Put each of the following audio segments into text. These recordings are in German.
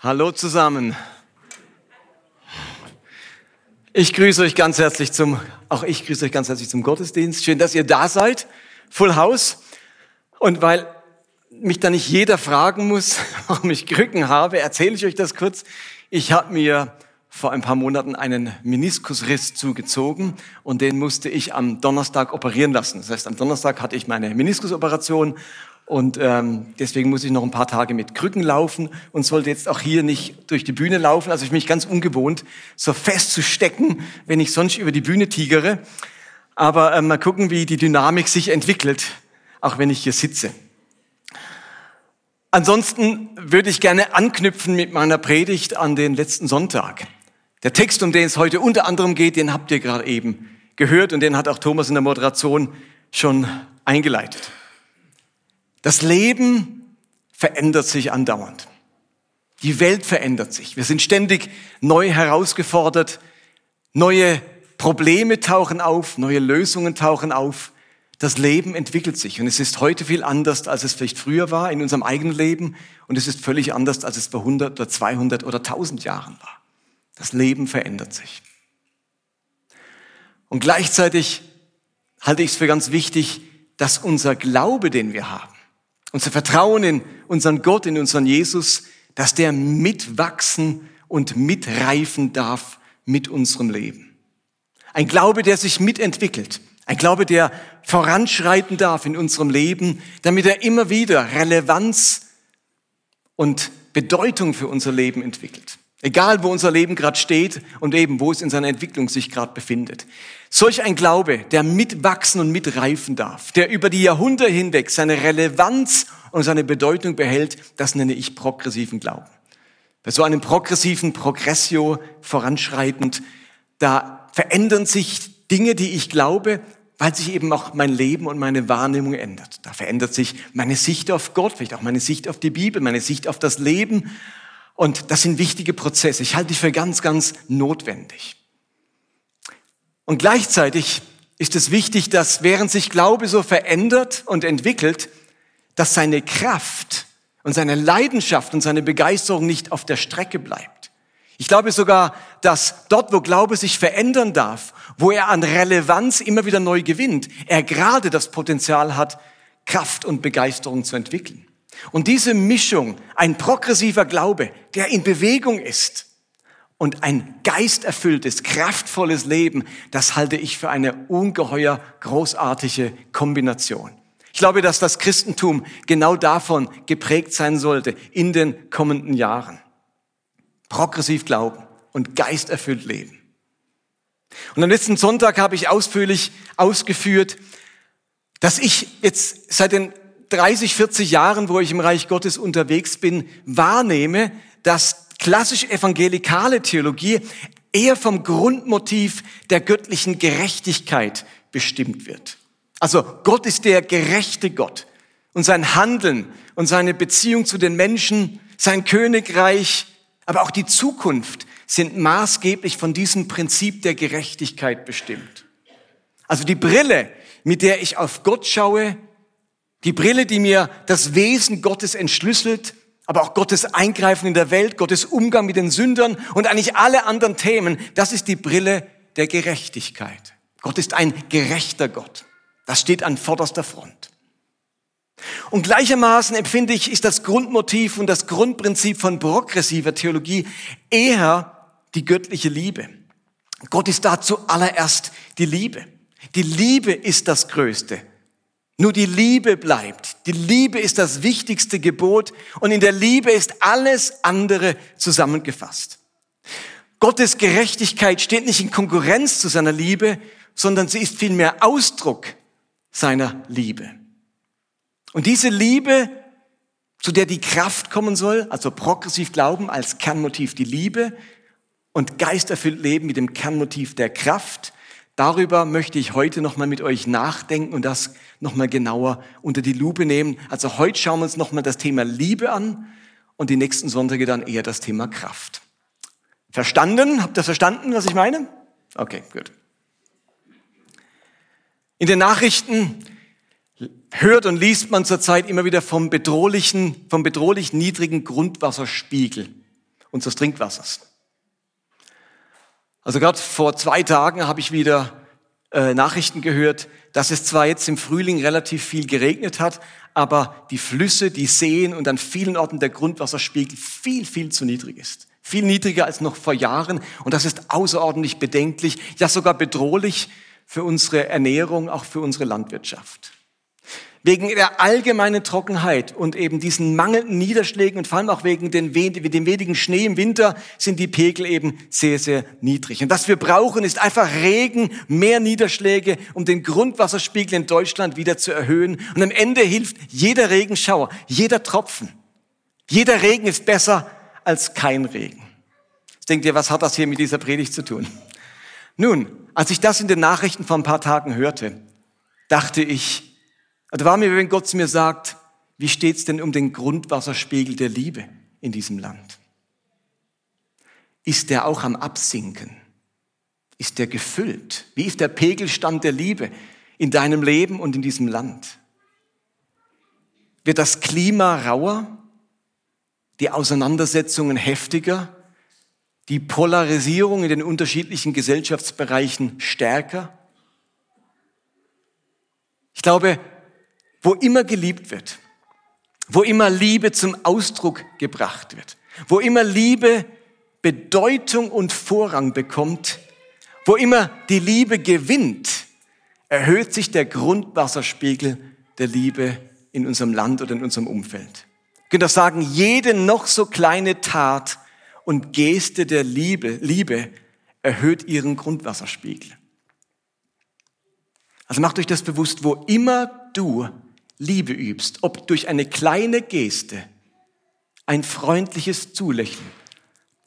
Hallo zusammen. Ich grüße euch ganz herzlich zum, auch ich grüße euch ganz herzlich zum Gottesdienst. Schön, dass ihr da seid. Full House. Und weil mich da nicht jeder fragen muss, warum ich Krücken habe, erzähle ich euch das kurz. Ich habe mir vor ein paar Monaten einen Meniskusriss zugezogen und den musste ich am Donnerstag operieren lassen. Das heißt, am Donnerstag hatte ich meine Meniskusoperation und ähm, deswegen muss ich noch ein paar Tage mit Krücken laufen und sollte jetzt auch hier nicht durch die Bühne laufen. Also ich bin mich ganz ungewohnt, so fest zu stecken, wenn ich sonst über die Bühne tigere. Aber äh, mal gucken, wie die Dynamik sich entwickelt, auch wenn ich hier sitze. Ansonsten würde ich gerne anknüpfen mit meiner Predigt an den letzten Sonntag. Der Text, um den es heute unter anderem geht, den habt ihr gerade eben gehört und den hat auch Thomas in der Moderation schon eingeleitet. Das Leben verändert sich andauernd. Die Welt verändert sich. Wir sind ständig neu herausgefordert. Neue Probleme tauchen auf, neue Lösungen tauchen auf. Das Leben entwickelt sich und es ist heute viel anders, als es vielleicht früher war in unserem eigenen Leben und es ist völlig anders, als es vor 100 oder 200 oder 1000 Jahren war. Das Leben verändert sich. Und gleichzeitig halte ich es für ganz wichtig, dass unser Glaube, den wir haben, unser Vertrauen in unseren Gott, in unseren Jesus, dass der mitwachsen und mitreifen darf mit unserem Leben. Ein Glaube, der sich mitentwickelt. Ein Glaube, der voranschreiten darf in unserem Leben, damit er immer wieder Relevanz und Bedeutung für unser Leben entwickelt. Egal, wo unser Leben gerade steht und eben, wo es in seiner Entwicklung sich gerade befindet. Solch ein Glaube, der mitwachsen und mitreifen darf, der über die Jahrhunderte hinweg seine Relevanz und seine Bedeutung behält, das nenne ich progressiven Glauben. Bei so einem progressiven Progressio voranschreitend, da verändern sich Dinge, die ich glaube, weil sich eben auch mein Leben und meine Wahrnehmung ändert. Da verändert sich meine Sicht auf Gott, vielleicht auch meine Sicht auf die Bibel, meine Sicht auf das Leben und das sind wichtige Prozesse. Ich halte die für ganz, ganz notwendig. Und gleichzeitig ist es wichtig, dass während sich Glaube so verändert und entwickelt, dass seine Kraft und seine Leidenschaft und seine Begeisterung nicht auf der Strecke bleibt. Ich glaube sogar, dass dort, wo Glaube sich verändern darf, wo er an Relevanz immer wieder neu gewinnt, er gerade das Potenzial hat, Kraft und Begeisterung zu entwickeln. Und diese Mischung, ein progressiver Glaube, der in Bewegung ist und ein geisterfülltes, kraftvolles Leben, das halte ich für eine ungeheuer großartige Kombination. Ich glaube, dass das Christentum genau davon geprägt sein sollte in den kommenden Jahren. Progressiv glauben und geisterfüllt leben. Und am letzten Sonntag habe ich ausführlich ausgeführt, dass ich jetzt seit den 30, 40 Jahren, wo ich im Reich Gottes unterwegs bin, wahrnehme, dass klassisch evangelikale Theologie eher vom Grundmotiv der göttlichen Gerechtigkeit bestimmt wird. Also Gott ist der gerechte Gott und sein Handeln und seine Beziehung zu den Menschen, sein Königreich, aber auch die Zukunft sind maßgeblich von diesem Prinzip der Gerechtigkeit bestimmt. Also die Brille, mit der ich auf Gott schaue, die Brille, die mir das Wesen Gottes entschlüsselt, aber auch Gottes Eingreifen in der Welt, Gottes Umgang mit den Sündern und eigentlich alle anderen Themen, das ist die Brille der Gerechtigkeit. Gott ist ein gerechter Gott. Das steht an vorderster Front. Und gleichermaßen empfinde ich, ist das Grundmotiv und das Grundprinzip von progressiver Theologie eher die göttliche Liebe. Gott ist da zuallererst die Liebe. Die Liebe ist das Größte. Nur die Liebe bleibt. Die Liebe ist das wichtigste Gebot und in der Liebe ist alles andere zusammengefasst. Gottes Gerechtigkeit steht nicht in Konkurrenz zu seiner Liebe, sondern sie ist vielmehr Ausdruck seiner Liebe. Und diese Liebe, zu der die Kraft kommen soll, also progressiv Glauben als Kernmotiv die Liebe und geisterfüllt Leben mit dem Kernmotiv der Kraft, Darüber möchte ich heute nochmal mit euch nachdenken und das nochmal genauer unter die Lupe nehmen. Also heute schauen wir uns nochmal das Thema Liebe an und die nächsten Sonntage dann eher das Thema Kraft. Verstanden? Habt ihr verstanden, was ich meine? Okay, gut. In den Nachrichten hört und liest man zurzeit immer wieder vom bedrohlichen, vom bedrohlich niedrigen Grundwasserspiegel. unseres Trinkwassers. Also gerade vor zwei Tagen habe ich wieder äh, Nachrichten gehört, dass es zwar jetzt im Frühling relativ viel geregnet hat, aber die Flüsse, die Seen und an vielen Orten der Grundwasserspiegel viel, viel zu niedrig ist. Viel niedriger als noch vor Jahren. Und das ist außerordentlich bedenklich, ja sogar bedrohlich für unsere Ernährung, auch für unsere Landwirtschaft. Wegen der allgemeinen Trockenheit und eben diesen mangelnden Niederschlägen und vor allem auch wegen dem wenigen Schnee im Winter sind die Pegel eben sehr, sehr niedrig. Und was wir brauchen, ist einfach Regen, mehr Niederschläge, um den Grundwasserspiegel in Deutschland wieder zu erhöhen. Und am Ende hilft jeder Regenschauer, jeder Tropfen. Jeder Regen ist besser als kein Regen. Jetzt denkt ihr, was hat das hier mit dieser Predigt zu tun? Nun, als ich das in den Nachrichten vor ein paar Tagen hörte, dachte ich, war mir, wenn Gott zu mir sagt, wie steht's denn um den Grundwasserspiegel der Liebe in diesem Land? Ist der auch am Absinken? Ist der gefüllt? Wie ist der Pegelstand der Liebe in deinem Leben und in diesem Land? Wird das Klima rauer? Die Auseinandersetzungen heftiger? Die Polarisierung in den unterschiedlichen Gesellschaftsbereichen stärker? Ich glaube, wo immer geliebt wird, wo immer Liebe zum Ausdruck gebracht wird, wo immer Liebe Bedeutung und Vorrang bekommt, wo immer die Liebe gewinnt, erhöht sich der Grundwasserspiegel der Liebe in unserem Land oder in unserem Umfeld. Ich könnte auch sagen, jede noch so kleine Tat und Geste der Liebe, Liebe erhöht ihren Grundwasserspiegel. Also macht euch das bewusst, wo immer du Liebe übst, ob durch eine kleine Geste, ein freundliches Zulächeln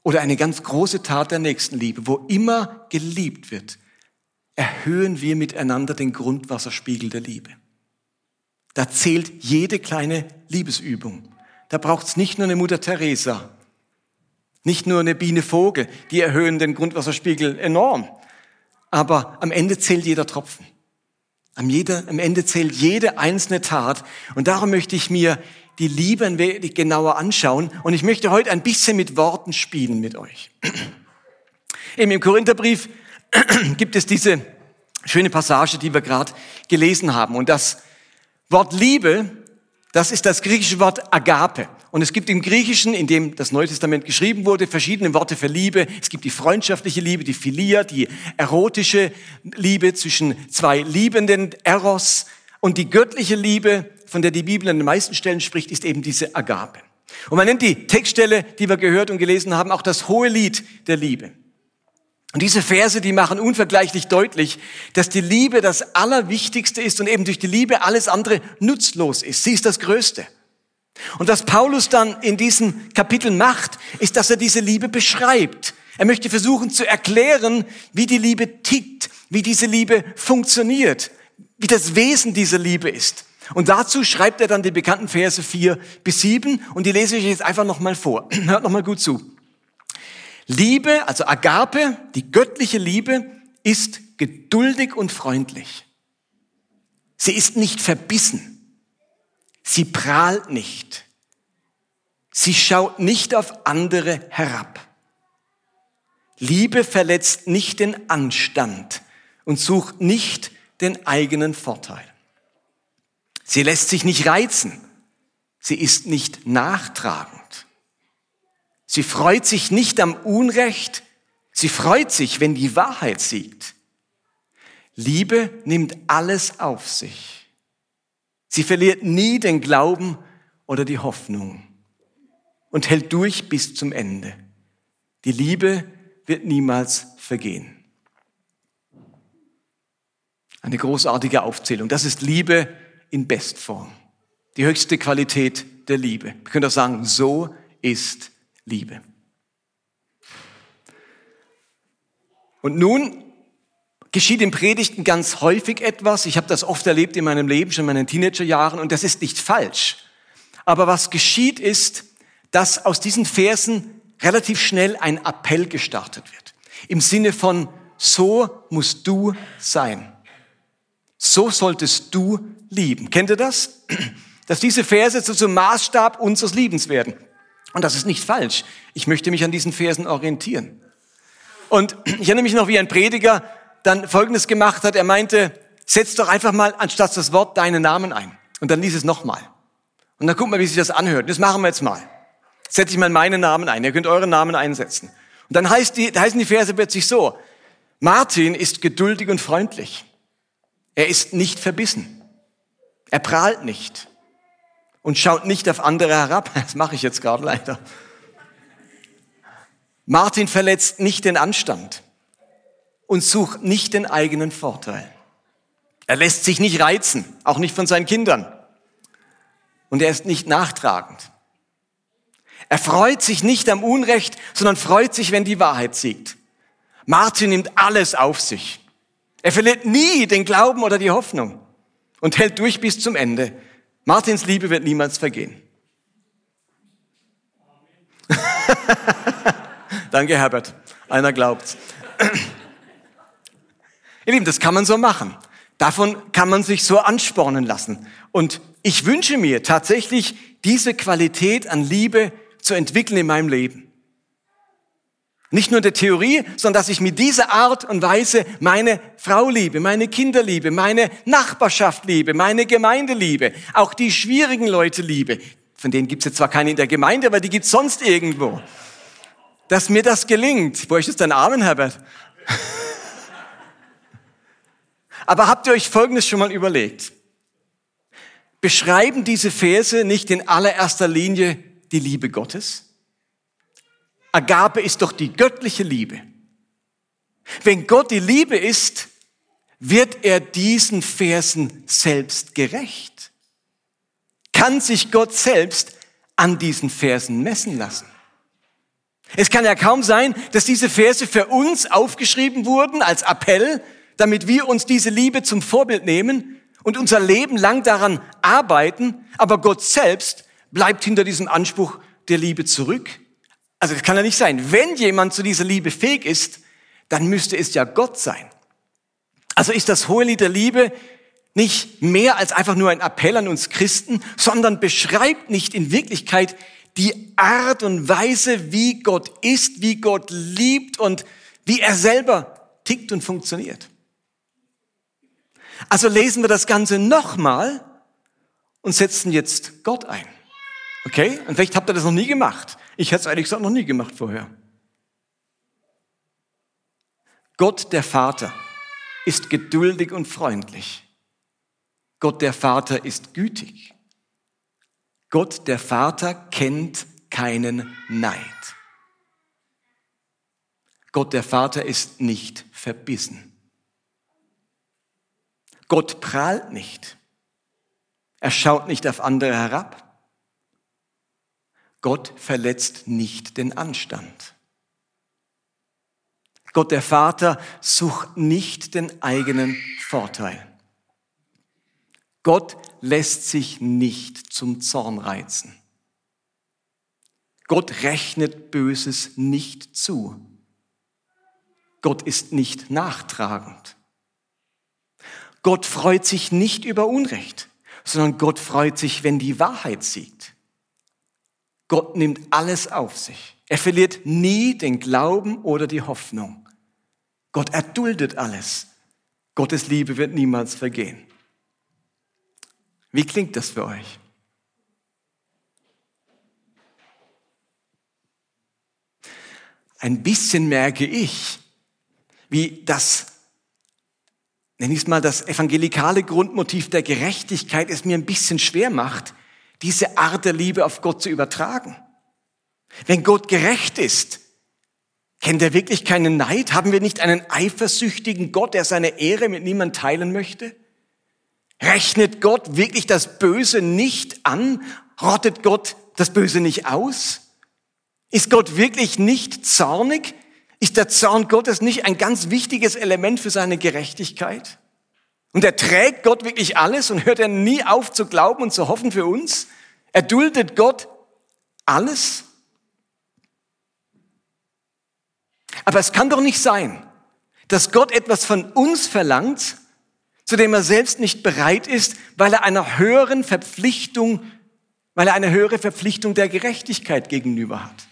oder eine ganz große Tat der Nächstenliebe, wo immer geliebt wird, erhöhen wir miteinander den Grundwasserspiegel der Liebe. Da zählt jede kleine Liebesübung. Da braucht es nicht nur eine Mutter Teresa, nicht nur eine Biene Vogel, die erhöhen den Grundwasserspiegel enorm. Aber am Ende zählt jeder Tropfen. Am, jeder, am Ende zählt jede einzelne Tat. Und darum möchte ich mir die Liebe ein wenig genauer anschauen. Und ich möchte heute ein bisschen mit Worten spielen mit euch. Eben im Korintherbrief gibt es diese schöne Passage, die wir gerade gelesen haben. Und das Wort Liebe, das ist das griechische Wort Agape. Und es gibt im Griechischen, in dem das Neue Testament geschrieben wurde, verschiedene Worte für Liebe. Es gibt die freundschaftliche Liebe, die Philia, die erotische Liebe zwischen zwei Liebenden, Eros. Und die göttliche Liebe, von der die Bibel an den meisten Stellen spricht, ist eben diese Agape. Und man nennt die Textstelle, die wir gehört und gelesen haben, auch das hohe Lied der Liebe. Und diese Verse, die machen unvergleichlich deutlich, dass die Liebe das Allerwichtigste ist und eben durch die Liebe alles andere nutzlos ist. Sie ist das Größte. Und was Paulus dann in diesem Kapitel macht, ist, dass er diese Liebe beschreibt. Er möchte versuchen zu erklären, wie die Liebe tickt, wie diese Liebe funktioniert, wie das Wesen dieser Liebe ist. Und dazu schreibt er dann die bekannten Verse 4 bis 7 und die lese ich jetzt einfach nochmal vor. Hört nochmal gut zu. Liebe, also Agape, die göttliche Liebe, ist geduldig und freundlich. Sie ist nicht verbissen. Sie prahlt nicht. Sie schaut nicht auf andere herab. Liebe verletzt nicht den Anstand und sucht nicht den eigenen Vorteil. Sie lässt sich nicht reizen. Sie ist nicht nachtragend. Sie freut sich nicht am Unrecht. Sie freut sich, wenn die Wahrheit siegt. Liebe nimmt alles auf sich. Sie verliert nie den Glauben oder die Hoffnung und hält durch bis zum Ende. Die Liebe wird niemals vergehen. Eine großartige Aufzählung. Das ist Liebe in Bestform. Die höchste Qualität der Liebe. Wir können auch sagen, so ist Liebe. Und nun geschieht in Predigten ganz häufig etwas. Ich habe das oft erlebt in meinem Leben, schon in meinen Teenagerjahren, und das ist nicht falsch. Aber was geschieht ist, dass aus diesen Versen relativ schnell ein Appell gestartet wird. Im Sinne von, so musst du sein. So solltest du lieben. Kennt ihr das? Dass diese Verse zu zum Maßstab unseres Liebens werden. Und das ist nicht falsch. Ich möchte mich an diesen Versen orientieren. Und ich erinnere mich noch, wie ein Prediger dann Folgendes gemacht hat. Er meinte, setz doch einfach mal anstatt das Wort deinen Namen ein. Und dann lies es nochmal. Und dann guck mal, wie sich das anhört. Das machen wir jetzt mal. Setze ich mal meinen Namen ein. Ihr könnt euren Namen einsetzen. Und dann heißt die, heißen die Verse plötzlich so. Martin ist geduldig und freundlich. Er ist nicht verbissen. Er prahlt nicht und schaut nicht auf andere herab. Das mache ich jetzt gerade leider. Martin verletzt nicht den Anstand und sucht nicht den eigenen Vorteil. Er lässt sich nicht reizen, auch nicht von seinen Kindern. Und er ist nicht nachtragend. Er freut sich nicht am Unrecht, sondern freut sich, wenn die Wahrheit siegt. Martin nimmt alles auf sich. Er verliert nie den Glauben oder die Hoffnung und hält durch bis zum Ende. Martins Liebe wird niemals vergehen. Danke, Herbert. Einer glaubt's. Ihr Lieben, das kann man so machen. Davon kann man sich so anspornen lassen. Und ich wünsche mir tatsächlich, diese Qualität an Liebe zu entwickeln in meinem Leben. Nicht nur der Theorie, sondern dass ich mit dieser Art und Weise meine Frau liebe, meine Kinder liebe, meine Nachbarschaft liebe, meine Gemeinde liebe, auch die schwierigen Leute liebe. Von denen gibt es jetzt zwar keine in der Gemeinde, aber die gibt es sonst irgendwo. Dass mir das gelingt. Wo ist jetzt dein Amen, Herbert? Aber habt ihr euch Folgendes schon mal überlegt? Beschreiben diese Verse nicht in allererster Linie die Liebe Gottes? Agape ist doch die göttliche Liebe. Wenn Gott die Liebe ist, wird er diesen Versen selbst gerecht. Kann sich Gott selbst an diesen Versen messen lassen? Es kann ja kaum sein, dass diese Verse für uns aufgeschrieben wurden als Appell, damit wir uns diese Liebe zum Vorbild nehmen und unser Leben lang daran arbeiten, aber Gott selbst bleibt hinter diesem Anspruch der Liebe zurück also das kann ja nicht sein. Wenn jemand zu dieser Liebe fähig ist, dann müsste es ja Gott sein. Also ist das hohe Lied der Liebe nicht mehr als einfach nur ein Appell an uns Christen, sondern beschreibt nicht in Wirklichkeit die Art und Weise, wie Gott ist, wie Gott liebt und wie er selber tickt und funktioniert. Also lesen wir das Ganze nochmal und setzen jetzt Gott ein. Okay? Und vielleicht habt ihr das noch nie gemacht. Ich hätte es ehrlich gesagt noch nie gemacht vorher. Gott der Vater ist geduldig und freundlich. Gott der Vater ist gütig. Gott der Vater kennt keinen Neid. Gott der Vater ist nicht verbissen. Gott prahlt nicht. Er schaut nicht auf andere herab. Gott verletzt nicht den Anstand. Gott der Vater sucht nicht den eigenen Vorteil. Gott lässt sich nicht zum Zorn reizen. Gott rechnet Böses nicht zu. Gott ist nicht nachtragend. Gott freut sich nicht über Unrecht, sondern Gott freut sich, wenn die Wahrheit siegt. Gott nimmt alles auf sich. Er verliert nie den Glauben oder die Hoffnung. Gott erduldet alles. Gottes Liebe wird niemals vergehen. Wie klingt das für euch? Ein bisschen merke ich, wie das, nenne ich es mal, das evangelikale Grundmotiv der Gerechtigkeit es mir ein bisschen schwer macht, diese Art der Liebe auf Gott zu übertragen. Wenn Gott gerecht ist, kennt er wirklich keinen Neid? Haben wir nicht einen eifersüchtigen Gott, der seine Ehre mit niemand teilen möchte? Rechnet Gott wirklich das Böse nicht an? Rottet Gott das Böse nicht aus? Ist Gott wirklich nicht zornig? Ist der Zorn Gottes nicht ein ganz wichtiges Element für seine Gerechtigkeit? Und erträgt Gott wirklich alles und hört er nie auf zu glauben und zu hoffen für uns? Erduldet Gott alles? Aber es kann doch nicht sein, dass Gott etwas von uns verlangt, zu dem er selbst nicht bereit ist, weil er einer höheren Verpflichtung weil er eine höhere Verpflichtung der Gerechtigkeit gegenüber hat.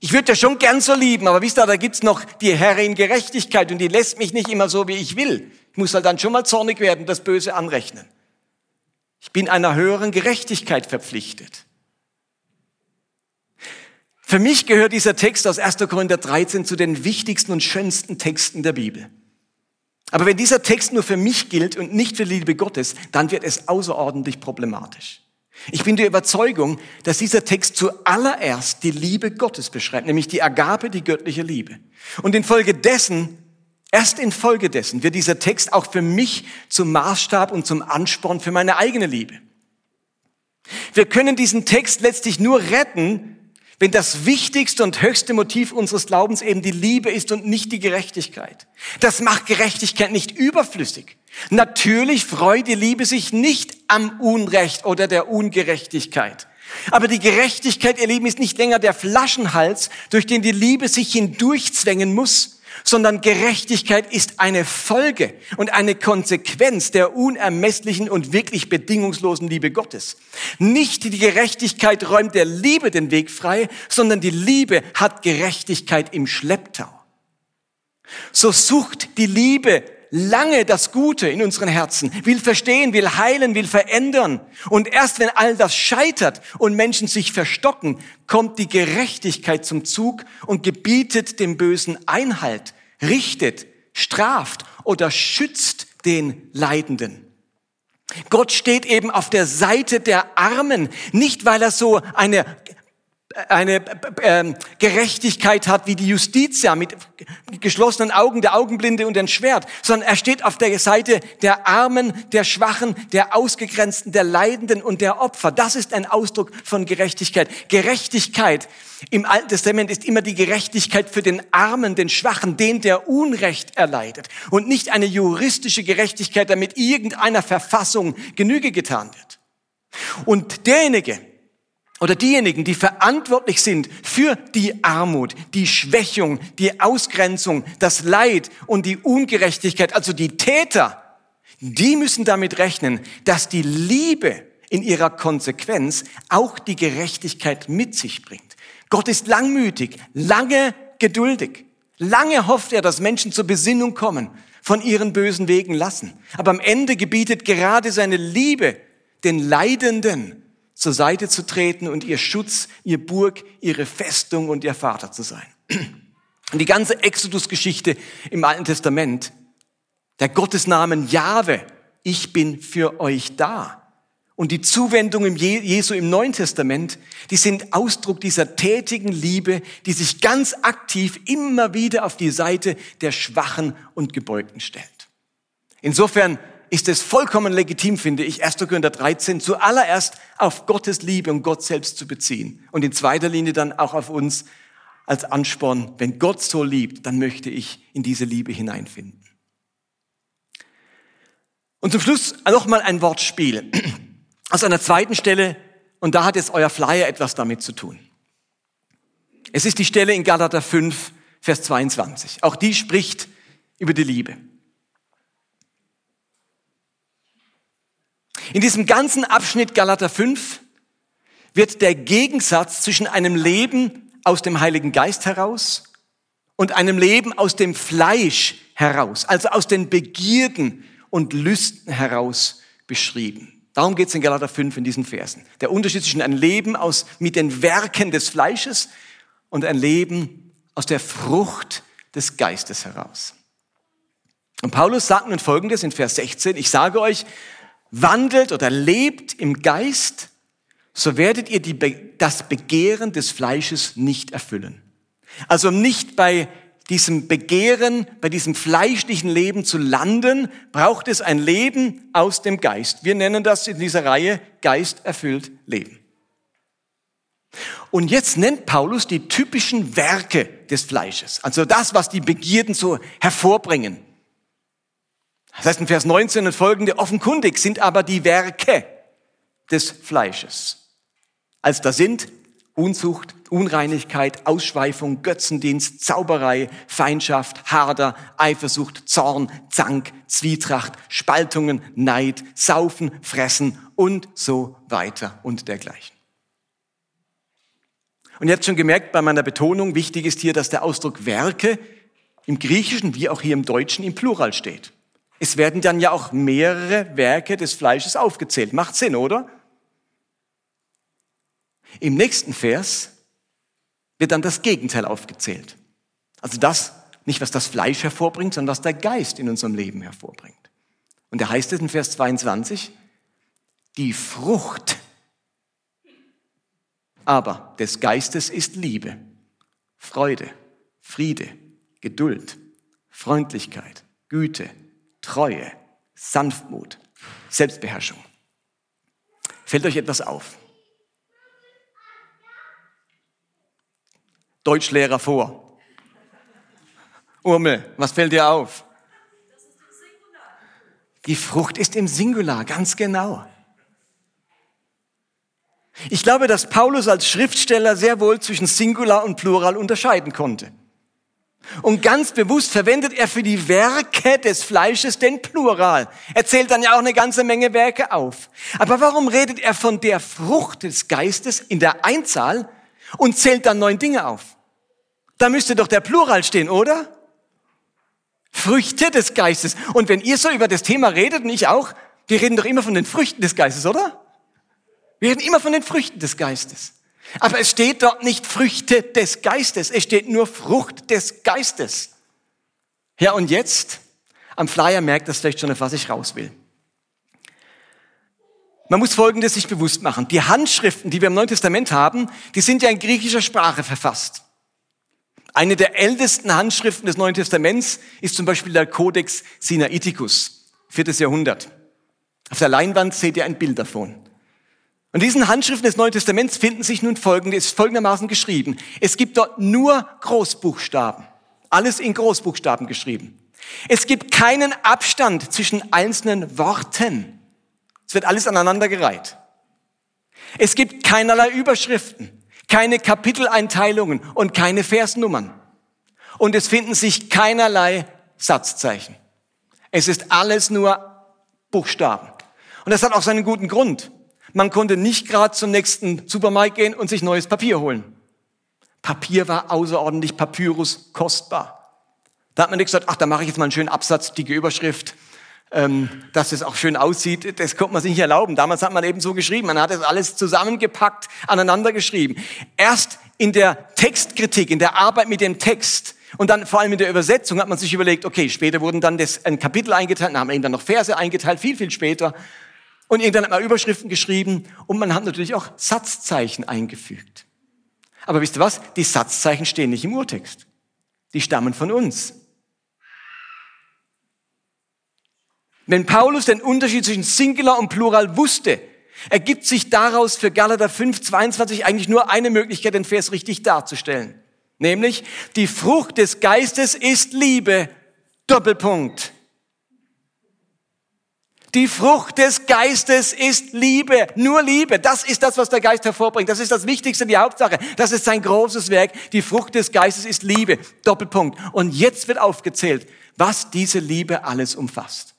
Ich würde ja schon gern so lieben, aber wisst ihr, da gibt's noch die Herrin Gerechtigkeit und die lässt mich nicht immer so, wie ich will. Ich muss halt dann schon mal zornig werden, das Böse anrechnen. Ich bin einer höheren Gerechtigkeit verpflichtet. Für mich gehört dieser Text aus 1. Korinther 13 zu den wichtigsten und schönsten Texten der Bibel. Aber wenn dieser Text nur für mich gilt und nicht für die Liebe Gottes, dann wird es außerordentlich problematisch. Ich bin der Überzeugung, dass dieser Text zuallererst die Liebe Gottes beschreibt, nämlich die Agape, die göttliche Liebe. Und infolgedessen, erst infolgedessen wird dieser Text auch für mich zum Maßstab und zum Ansporn für meine eigene Liebe. Wir können diesen Text letztlich nur retten, wenn das wichtigste und höchste Motiv unseres Glaubens eben die Liebe ist und nicht die Gerechtigkeit. Das macht Gerechtigkeit nicht überflüssig. Natürlich freut die Liebe sich nicht am Unrecht oder der Ungerechtigkeit. Aber die Gerechtigkeit, ihr Lieben, ist nicht länger der Flaschenhals, durch den die Liebe sich hindurchzwängen muss, sondern Gerechtigkeit ist eine Folge und eine Konsequenz der unermesslichen und wirklich bedingungslosen Liebe Gottes. Nicht die Gerechtigkeit räumt der Liebe den Weg frei, sondern die Liebe hat Gerechtigkeit im Schlepptau. So sucht die Liebe lange das Gute in unseren Herzen, will verstehen, will heilen, will verändern. Und erst wenn all das scheitert und Menschen sich verstocken, kommt die Gerechtigkeit zum Zug und gebietet dem Bösen Einhalt, richtet, straft oder schützt den Leidenden. Gott steht eben auf der Seite der Armen, nicht weil er so eine eine äh, Gerechtigkeit hat wie die Justitia mit geschlossenen Augen, der Augenblinde und ein Schwert, sondern er steht auf der Seite der Armen, der Schwachen, der Ausgegrenzten, der Leidenden und der Opfer. Das ist ein Ausdruck von Gerechtigkeit. Gerechtigkeit im Alten Testament ist immer die Gerechtigkeit für den Armen, den Schwachen, den, der Unrecht erleidet und nicht eine juristische Gerechtigkeit, damit irgendeiner Verfassung Genüge getan wird. Und derjenige, oder diejenigen, die verantwortlich sind für die Armut, die Schwächung, die Ausgrenzung, das Leid und die Ungerechtigkeit, also die Täter, die müssen damit rechnen, dass die Liebe in ihrer Konsequenz auch die Gerechtigkeit mit sich bringt. Gott ist langmütig, lange geduldig. Lange hofft er, dass Menschen zur Besinnung kommen, von ihren bösen Wegen lassen. Aber am Ende gebietet gerade seine Liebe den Leidenden, zur Seite zu treten und ihr Schutz, ihr Burg, ihre Festung und ihr Vater zu sein. Und die ganze Exodus-Geschichte im Alten Testament, der Gottesnamen Jahwe, ich bin für euch da. Und die Zuwendung im Jesu im Neuen Testament, die sind Ausdruck dieser tätigen Liebe, die sich ganz aktiv immer wieder auf die Seite der Schwachen und Gebeugten stellt. Insofern ist es vollkommen legitim, finde ich, 1. Korinther 13 zuallererst auf Gottes Liebe und Gott selbst zu beziehen und in zweiter Linie dann auch auf uns als Ansporn, wenn Gott so liebt, dann möchte ich in diese Liebe hineinfinden. Und zum Schluss nochmal ein Wortspiel aus einer zweiten Stelle und da hat jetzt euer Flyer etwas damit zu tun. Es ist die Stelle in Galater 5, Vers 22. Auch die spricht über die Liebe. In diesem ganzen Abschnitt Galater 5 wird der Gegensatz zwischen einem Leben aus dem Heiligen Geist heraus und einem Leben aus dem Fleisch heraus, also aus den Begierden und Lüsten heraus beschrieben. Darum geht es in Galater 5 in diesen Versen. Der Unterschied zwischen ein Leben aus, mit den Werken des Fleisches und ein Leben aus der Frucht des Geistes heraus. Und Paulus sagt nun Folgendes in Vers 16, ich sage euch, wandelt oder lebt im Geist, so werdet ihr die, das Begehren des Fleisches nicht erfüllen. Also nicht bei diesem Begehren, bei diesem fleischlichen Leben zu landen, braucht es ein Leben aus dem Geist. Wir nennen das in dieser Reihe Geist erfüllt Leben. Und jetzt nennt Paulus die typischen Werke des Fleisches, also das, was die Begierden so hervorbringen. Das heißt in Vers 19 und folgende, offenkundig sind aber die Werke des Fleisches. Als da sind Unzucht, Unreinigkeit, Ausschweifung, Götzendienst, Zauberei, Feindschaft, Hader, Eifersucht, Zorn, Zank, Zwietracht, Spaltungen, Neid, Saufen, Fressen und so weiter und dergleichen. Und ihr habt schon gemerkt bei meiner Betonung, wichtig ist hier, dass der Ausdruck Werke im Griechischen wie auch hier im Deutschen im Plural steht. Es werden dann ja auch mehrere Werke des Fleisches aufgezählt. Macht Sinn, oder? Im nächsten Vers wird dann das Gegenteil aufgezählt. Also das, nicht was das Fleisch hervorbringt, sondern was der Geist in unserem Leben hervorbringt. Und da heißt es in Vers 22, die Frucht aber des Geistes ist Liebe, Freude, Friede, Geduld, Freundlichkeit, Güte, Treue, Sanftmut, Selbstbeherrschung. Fällt euch etwas auf? Deutschlehrer vor. Urmel, was fällt dir auf? Die Frucht ist im Singular, ganz genau. Ich glaube, dass Paulus als Schriftsteller sehr wohl zwischen Singular und Plural unterscheiden konnte. Und ganz bewusst verwendet er für die Werke des Fleisches den Plural. Er zählt dann ja auch eine ganze Menge Werke auf. Aber warum redet er von der Frucht des Geistes in der Einzahl und zählt dann neun Dinge auf? Da müsste doch der Plural stehen, oder? Früchte des Geistes. Und wenn ihr so über das Thema redet und ich auch, wir reden doch immer von den Früchten des Geistes, oder? Wir reden immer von den Früchten des Geistes. Aber es steht dort nicht Früchte des Geistes, es steht nur Frucht des Geistes. Ja, und jetzt, am Flyer merkt das vielleicht schon, auf was ich raus will. Man muss Folgendes sich bewusst machen. Die Handschriften, die wir im Neuen Testament haben, die sind ja in griechischer Sprache verfasst. Eine der ältesten Handschriften des Neuen Testaments ist zum Beispiel der Codex Sinaiticus, viertes Jahrhundert. Auf der Leinwand seht ihr ein Bild davon. Und diesen Handschriften des Neuen Testaments finden sich nun folgende, ist folgendermaßen geschrieben. Es gibt dort nur Großbuchstaben. Alles in Großbuchstaben geschrieben. Es gibt keinen Abstand zwischen einzelnen Worten. Es wird alles aneinandergereiht. Es gibt keinerlei Überschriften keine Kapiteleinteilungen und keine Versnummern. Und es finden sich keinerlei Satzzeichen. Es ist alles nur Buchstaben. Und das hat auch seinen guten Grund. Man konnte nicht gerade zum nächsten Supermarkt gehen und sich neues Papier holen. Papier war außerordentlich Papyrus kostbar. Da hat man nicht gesagt, ach, da mache ich jetzt mal einen schönen Absatz, dicke Überschrift, ähm, dass es auch schön aussieht, das konnte man sich nicht erlauben. Damals hat man eben so geschrieben, man hat es alles zusammengepackt, aneinander geschrieben. Erst in der Textkritik, in der Arbeit mit dem Text und dann vor allem in der Übersetzung hat man sich überlegt, okay, später wurden dann das, ein Kapitel eingeteilt, dann haben eben dann noch Verse eingeteilt, viel, viel später. Und irgendwann hat man Überschriften geschrieben und man hat natürlich auch Satzzeichen eingefügt. Aber wisst ihr was? Die Satzzeichen stehen nicht im Urtext. Die stammen von uns. Wenn Paulus den Unterschied zwischen Singular und Plural wusste, ergibt sich daraus für Galater 5, 22 eigentlich nur eine Möglichkeit, den Vers richtig darzustellen. Nämlich, die Frucht des Geistes ist Liebe. Doppelpunkt. Die Frucht des Geistes ist Liebe, nur Liebe. Das ist das, was der Geist hervorbringt. Das ist das Wichtigste, die Hauptsache. Das ist sein großes Werk. Die Frucht des Geistes ist Liebe. Doppelpunkt. Und jetzt wird aufgezählt, was diese Liebe alles umfasst.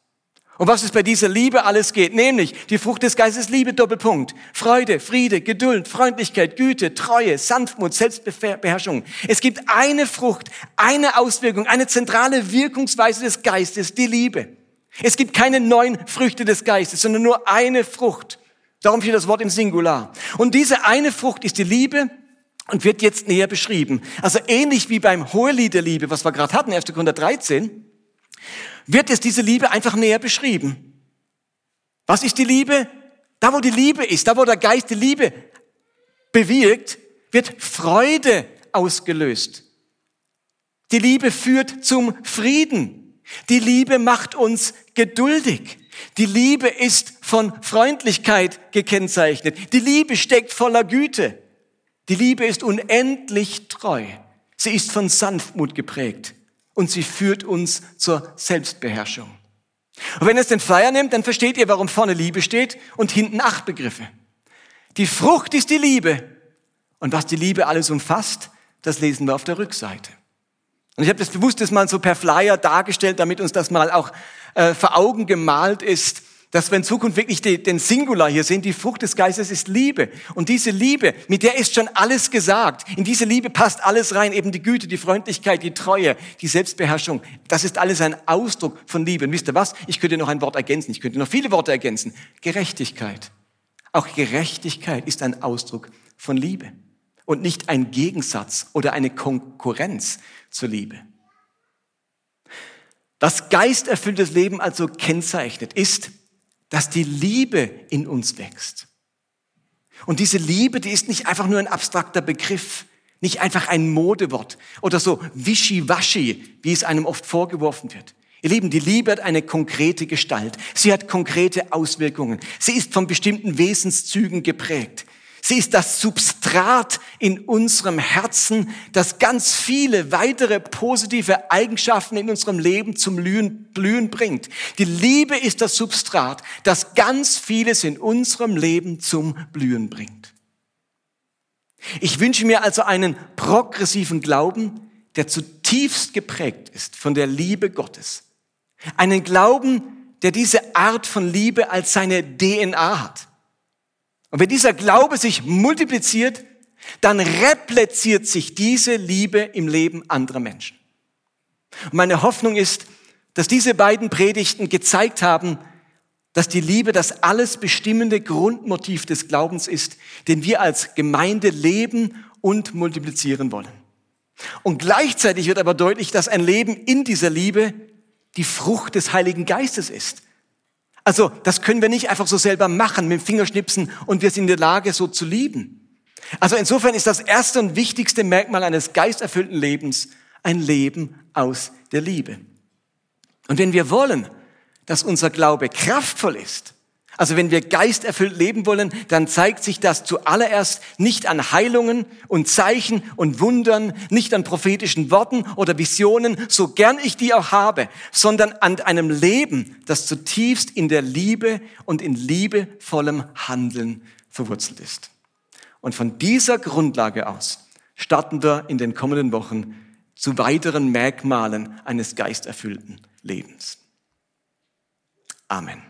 Und was es bei dieser Liebe alles geht, nämlich die Frucht des Geistes Liebe, Doppelpunkt. Freude, Friede, Geduld, Freundlichkeit, Güte, Treue, Sanftmut, Selbstbeherrschung. Es gibt eine Frucht, eine Auswirkung, eine zentrale Wirkungsweise des Geistes, die Liebe. Es gibt keine neun Früchte des Geistes, sondern nur eine Frucht. Darum steht das Wort im Singular. Und diese eine Frucht ist die Liebe und wird jetzt näher beschrieben. Also ähnlich wie beim Hohelied der Liebe, was wir gerade hatten, 1. Korinther 13, wird es diese Liebe einfach näher beschrieben. Was ist die Liebe? Da, wo die Liebe ist, da, wo der Geist die Liebe bewirkt, wird Freude ausgelöst. Die Liebe führt zum Frieden. Die Liebe macht uns geduldig. Die Liebe ist von Freundlichkeit gekennzeichnet. Die Liebe steckt voller Güte. Die Liebe ist unendlich treu. Sie ist von Sanftmut geprägt und sie führt uns zur Selbstbeherrschung. Und wenn ihr es den Flyer nimmt, dann versteht ihr, warum vorne Liebe steht und hinten acht Begriffe. Die Frucht ist die Liebe Und was die Liebe alles umfasst, das lesen wir auf der Rückseite. Und ich habe das bewusst das mal so per Flyer dargestellt, damit uns das mal auch äh, vor Augen gemalt ist, dass wir in Zukunft wirklich die, den Singular hier sehen. Die Frucht des Geistes ist Liebe. Und diese Liebe, mit der ist schon alles gesagt. In diese Liebe passt alles rein. Eben die Güte, die Freundlichkeit, die Treue, die Selbstbeherrschung. Das ist alles ein Ausdruck von Liebe. Und wisst ihr was? Ich könnte noch ein Wort ergänzen. Ich könnte noch viele Worte ergänzen. Gerechtigkeit. Auch Gerechtigkeit ist ein Ausdruck von Liebe. Und nicht ein Gegensatz oder eine Konkurrenz zur Liebe. Was geisterfülltes Leben also kennzeichnet, ist, dass die Liebe in uns wächst. Und diese Liebe, die ist nicht einfach nur ein abstrakter Begriff, nicht einfach ein Modewort oder so wischiwaschi, wie es einem oft vorgeworfen wird. Ihr Lieben, die Liebe hat eine konkrete Gestalt. Sie hat konkrete Auswirkungen. Sie ist von bestimmten Wesenszügen geprägt. Sie ist das Substrat in unserem Herzen, das ganz viele weitere positive Eigenschaften in unserem Leben zum Blühen, bringt. Die Liebe ist das Substrat, das ganz vieles in unserem Leben zum Blühen bringt. Ich wünsche mir also einen progressiven Glauben, der zutiefst geprägt ist von der Liebe Gottes. Einen Glauben, der diese Art von Liebe als seine DNA hat. Und wenn dieser Glaube sich multipliziert, dann repliziert sich diese Liebe im Leben anderer Menschen. Und meine Hoffnung ist, dass diese beiden Predigten gezeigt haben, dass die Liebe das alles bestimmende Grundmotiv des Glaubens ist, den wir als Gemeinde leben und multiplizieren wollen. Und gleichzeitig wird aber deutlich, dass ein Leben in dieser Liebe die Frucht des Heiligen Geistes ist. Also das können wir nicht einfach so selber machen mit dem Fingerschnipsen und wir sind in der Lage, so zu lieben. Also insofern ist das erste und wichtigste Merkmal eines geisterfüllten Lebens ein Leben aus der Liebe. Und wenn wir wollen, dass unser Glaube kraftvoll ist, also wenn wir geisterfüllt leben wollen, dann zeigt sich das zuallererst nicht an Heilungen und Zeichen und Wundern, nicht an prophetischen Worten oder Visionen, so gern ich die auch habe, sondern an einem Leben, das zutiefst in der Liebe und in liebevollem Handeln verwurzelt ist. Und von dieser Grundlage aus starten wir in den kommenden Wochen zu weiteren Merkmalen eines geisterfüllten Lebens. Amen.